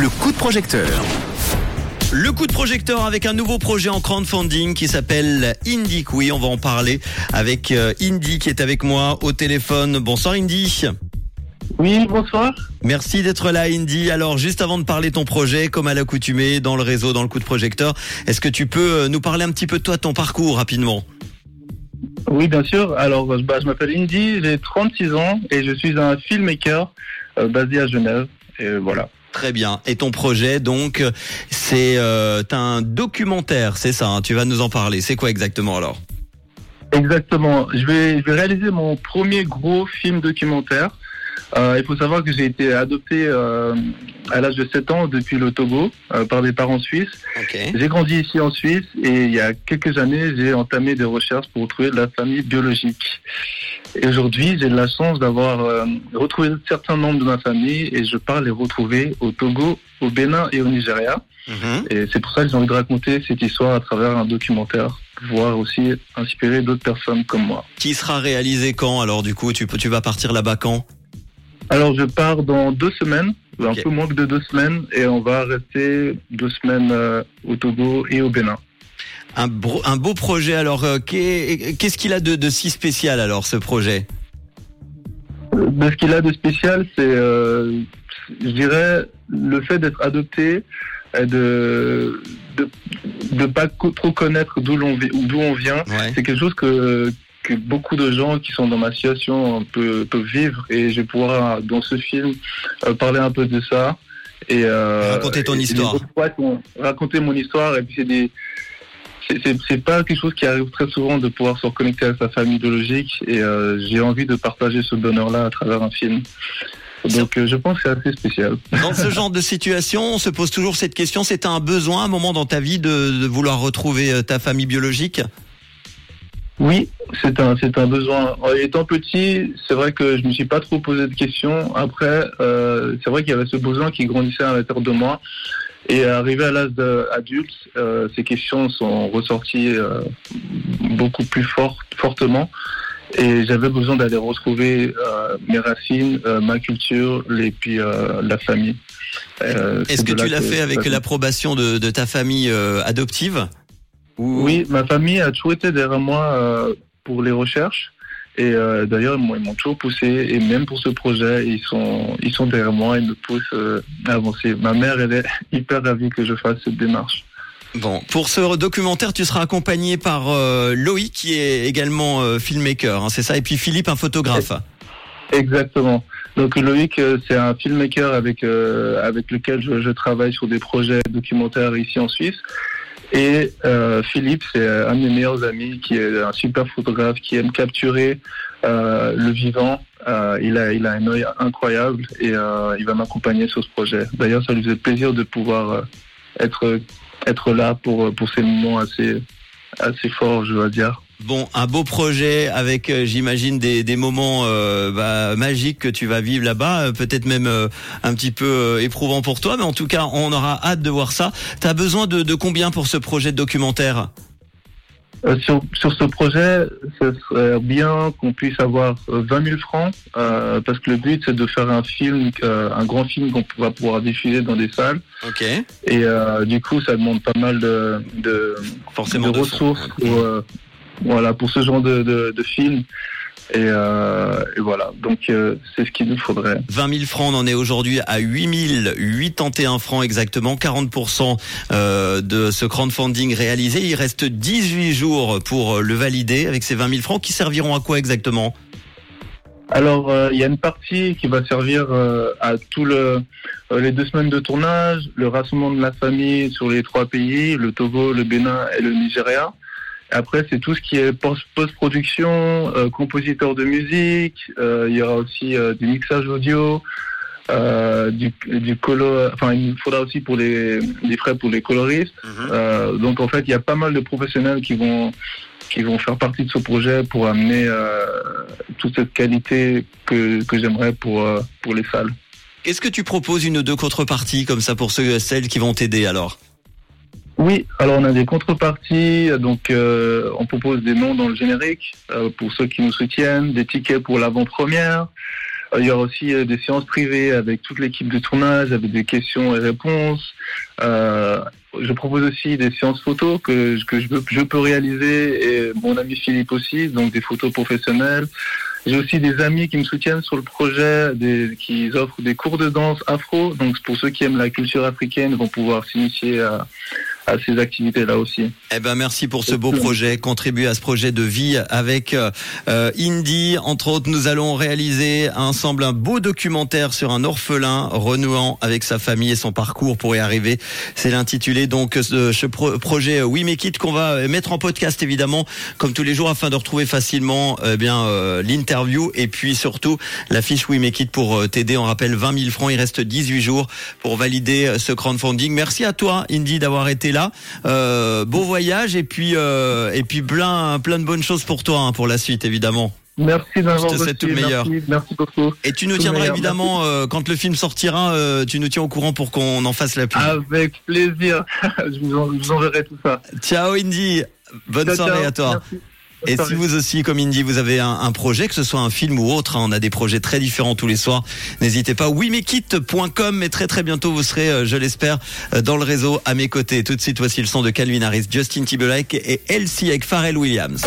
Le coup de projecteur. Le coup de projecteur avec un nouveau projet en crowdfunding qui s'appelle Indy. Oui, on va en parler avec euh, Indy qui est avec moi au téléphone. Bonsoir Indy. Oui, bonsoir. Merci d'être là Indy. Alors juste avant de parler ton projet, comme à l'accoutumée dans le réseau, dans le coup de projecteur, est-ce que tu peux euh, nous parler un petit peu de toi, de ton parcours rapidement? Oui, bien sûr. Alors, bah, je m'appelle Indy, j'ai 36 ans et je suis un filmmaker euh, basé à Genève. Et voilà. Très bien. Et ton projet, donc, c'est euh, un documentaire, c'est ça hein Tu vas nous en parler. C'est quoi exactement alors? Exactement. Je vais, je vais réaliser mon premier gros film documentaire. Euh, il faut savoir que j'ai été adopté euh, à l'âge de 7 ans depuis le Togo euh, par des parents suisses. Ok. J'ai grandi ici en Suisse et il y a quelques années, j'ai entamé des recherches pour retrouver de la famille biologique. Et aujourd'hui, j'ai la chance d'avoir euh, retrouvé certains membres de ma famille et je pars les retrouver au Togo, au Bénin et au Nigeria. Mhm. Et c'est pour ça que j'ai envie de raconter cette histoire à travers un documentaire, pour pouvoir aussi inspirer d'autres personnes comme moi. Qui sera réalisé quand alors du coup tu, peux- tu vas partir là-bas quand? Alors je pars dans deux semaines, un Ok. peu moins que de deux semaines, et on va rester deux semaines euh, au Togo et au Bénin. un, bro- un beau projet alors. euh, qu'est- Qu'est-ce qu'il a de, de si spécial alors ce projet? Euh, Mais ce qu'il a de spécial, c'est, euh, je dirais, le fait d'être adopté et de de de pas trop connaître d'où l'on vi- d'où on vient. Ouais. C'est quelque chose que que beaucoup de gens qui sont dans ma situation peuvent, peuvent vivre et je vais pouvoir dans ce film euh, parler un peu de ça et euh, Raconter ton et- histoire. raconter mon histoire et puis c'est des c'est- pas quelque chose qui arrive très souvent de pouvoir se reconnecter à sa famille biologique et euh, j'ai envie de partager ce bonheur-là à travers un film. Donc euh, je pense que c'est assez spécial. Dans ce genre de situation, on se pose toujours cette question. C'est un besoin, un moment dans ta vie de, de vouloir retrouver euh, ta famille biologique? Oui, c'est un, c'est un besoin. En étant petit, c'est vrai que je me suis pas trop posé de questions. Après, euh, c'est vrai qu'il y avait ce besoin qui grandissait à l'intérieur de moi. Et arrivé à l'âge adulte, euh, ces questions sont ressorties euh, beaucoup plus fort, fortement. Et j'avais besoin d'aller retrouver euh, mes racines, euh, ma culture, et puis euh, la famille. Euh, Est-ce que tu l'as fait avec l'approbation de, de ta famille euh, adoptive? Ou- Oui, ma famille a toujours été derrière moi euh, pour les recherches. Et euh, d'ailleurs, ils m'ont toujours poussé. Et même pour ce projet, ils sont, ils sont derrière moi. Ils me poussent euh, à avancer. Ma mère, elle est hyper ravie que je fasse cette démarche. Bon, pour ce documentaire, tu seras accompagné par euh, Loïc, qui est également filmmaker, hein, c'est ça, et puis Philippe, un photographe. Exactement. Donc Loïc, c'est un filmmaker avec avec lequel je, je travaille sur des projets documentaires ici en Suisse. Et euh, Philippe, c'est un de mes meilleurs amis, qui est un super photographe, qui aime capturer euh, le vivant. Euh, il a il a un œil incroyable et euh, il va m'accompagner sur ce projet. D'ailleurs, ça lui faisait plaisir de pouvoir euh, être être là pour pour ces moments assez assez forts, je dois dire. Bon, un beau projet avec, euh, j'imagine, des, des moments euh, bah, magiques que tu vas vivre là-bas, euh, peut-être même euh, un petit peu euh, éprouvant pour toi, mais en tout cas, on aura hâte de voir ça. T'as besoin de, de combien pour ce projet de documentaire? Euh, sur, sur ce projet, ce serait bien qu'on puisse avoir euh, 20 000 francs, euh, parce que le but c'est de faire un film, euh, un grand film qu'on va pouvoir diffuser dans des salles. Ok, Et euh, du coup, ça demande pas mal de, de, forcément de ressources pour, voilà, pour ce genre de, de, de film. Et, euh, et voilà, donc euh, c'est ce qu'il nous faudrait. 20 000 francs, on en est aujourd'hui à 8 081 francs exactement, 40% euh, de ce crowdfunding réalisé. Il reste 18 jours pour le valider avec ces 20 000 francs qui serviront à quoi exactement? Alors, euh, il y a une partie qui va servir euh, à tout le euh, les deux semaines de tournage, le rassemblement de la famille sur les trois pays, le Togo, le Bénin et le Nigeria. Après, c'est tout ce qui est post- post-production, euh, compositeur de musique. euh, il y aura aussi euh, du mixage audio, du, du colo. Enfin, il faudra aussi pour les, des frais pour les coloristes. Euh, donc en fait, il y a pas mal de professionnels qui vont qui vont faire partie de ce projet pour amener euh, toute cette qualité que, que j'aimerais pour euh, pour les salles. Est-ce que tu proposes une ou deux contreparties comme ça pour ceux celles qui vont t'aider alors? Oui, alors on a des contreparties, donc euh, on propose des noms dans le générique euh, pour ceux qui nous soutiennent, des tickets pour l'avant-première. il y aura aussi des séances privées avec toute l'équipe de tournage, avec des questions et réponses. je propose aussi des séances photos que, que je, je peux réaliser et mon ami Philippe aussi, donc des photos professionnelles. J'ai aussi des amis qui me soutiennent sur le projet, des, qui offrent des cours de danse afro. Donc pour ceux qui aiment la culture africaine, vont pouvoir s'initier à, à ces activités-là aussi. Eh ben merci pour ce beau projet, contribuer à ce projet de vie avec euh, Indy. Entre autres, nous allons réaliser ensemble un beau documentaire sur un orphelin renouant avec sa famille et son parcours pour y arriver. C'est l'intitulé donc de ce projet We Make It qu'on va mettre en podcast évidemment comme tous les jours afin de retrouver facilement eh bien euh, l'interview et puis surtout la fiche We Make It pour euh, t'aider. On rappelle 20 000 francs. Il reste 18 jours pour valider euh, ce crowdfunding. Merci à toi Indy d'avoir été là. Euh, beau voyage et puis euh, et puis plein plein de bonnes choses pour toi hein, pour la suite évidemment. Merci d'avoir Je te souhaite tout le meilleur. Merci, beaucoup. Et tu nous tiendras évidemment euh, quand le film sortira, tu nous tiens au courant pour qu'on en fasse la pub. Avec plaisir. je, vous enverrai tout ça. Ciao Indy. Bonne soirée à toi. Et si vous aussi, comme Indy, vous avez un, projet, que ce soit un film ou autre, hein, on a des projets très différents tous les soirs. N'hésitez pas. WeMakeIt.com, mais très très bientôt vous serez, euh, je l'espère, euh, dans le réseau à mes côtés. Tout de suite, voici le son de Calvin Harris, Justin Timberlake et Elsie avec Pharrell Williams.